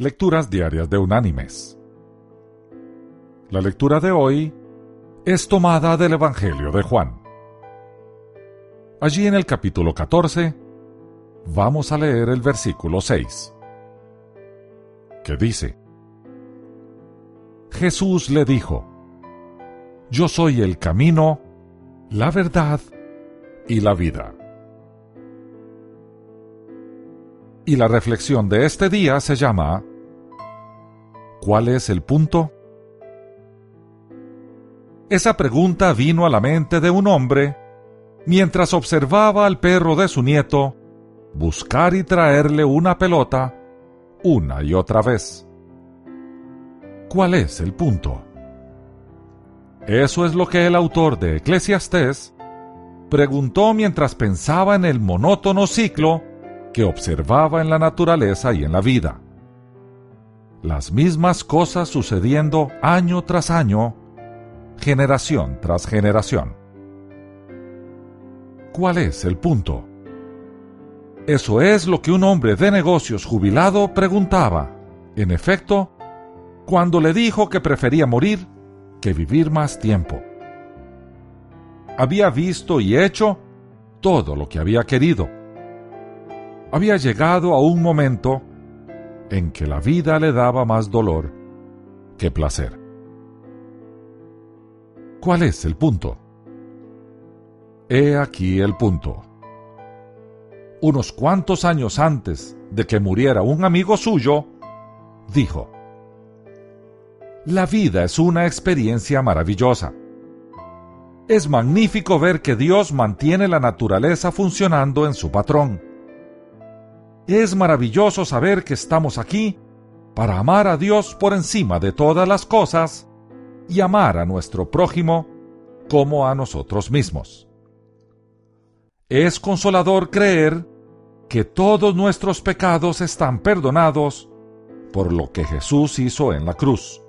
Lecturas Diarias de Unánimes. La lectura de hoy es tomada del Evangelio de Juan. Allí en el capítulo 14 vamos a leer el versículo 6, que dice, Jesús le dijo, Yo soy el camino, la verdad y la vida. Y la reflexión de este día se llama ¿Cuál es el punto? Esa pregunta vino a la mente de un hombre mientras observaba al perro de su nieto buscar y traerle una pelota una y otra vez. ¿Cuál es el punto? Eso es lo que el autor de Eclesiastés preguntó mientras pensaba en el monótono ciclo que observaba en la naturaleza y en la vida. Las mismas cosas sucediendo año tras año, generación tras generación. ¿Cuál es el punto? Eso es lo que un hombre de negocios jubilado preguntaba, en efecto, cuando le dijo que prefería morir que vivir más tiempo. Había visto y hecho todo lo que había querido había llegado a un momento en que la vida le daba más dolor que placer. ¿Cuál es el punto? He aquí el punto. Unos cuantos años antes de que muriera un amigo suyo, dijo, La vida es una experiencia maravillosa. Es magnífico ver que Dios mantiene la naturaleza funcionando en su patrón es maravilloso saber que estamos aquí para amar a Dios por encima de todas las cosas y amar a nuestro prójimo como a nosotros mismos. Es consolador creer que todos nuestros pecados están perdonados por lo que Jesús hizo en la cruz.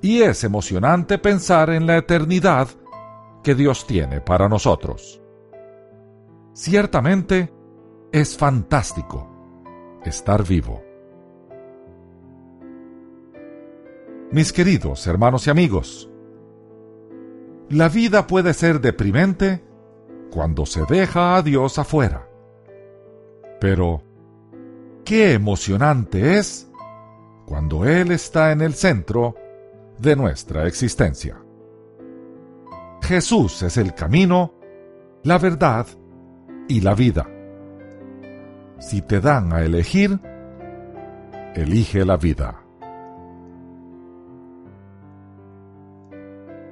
Y es emocionante pensar en la eternidad que Dios tiene para nosotros. Ciertamente, es fantástico estar vivo. Mis queridos hermanos y amigos, la vida puede ser deprimente cuando se deja a Dios afuera. Pero, qué emocionante es cuando Él está en el centro de nuestra existencia. Jesús es el camino, la verdad y la vida. Si te dan a elegir, elige la vida.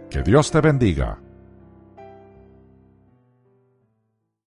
Que Dios te bendiga.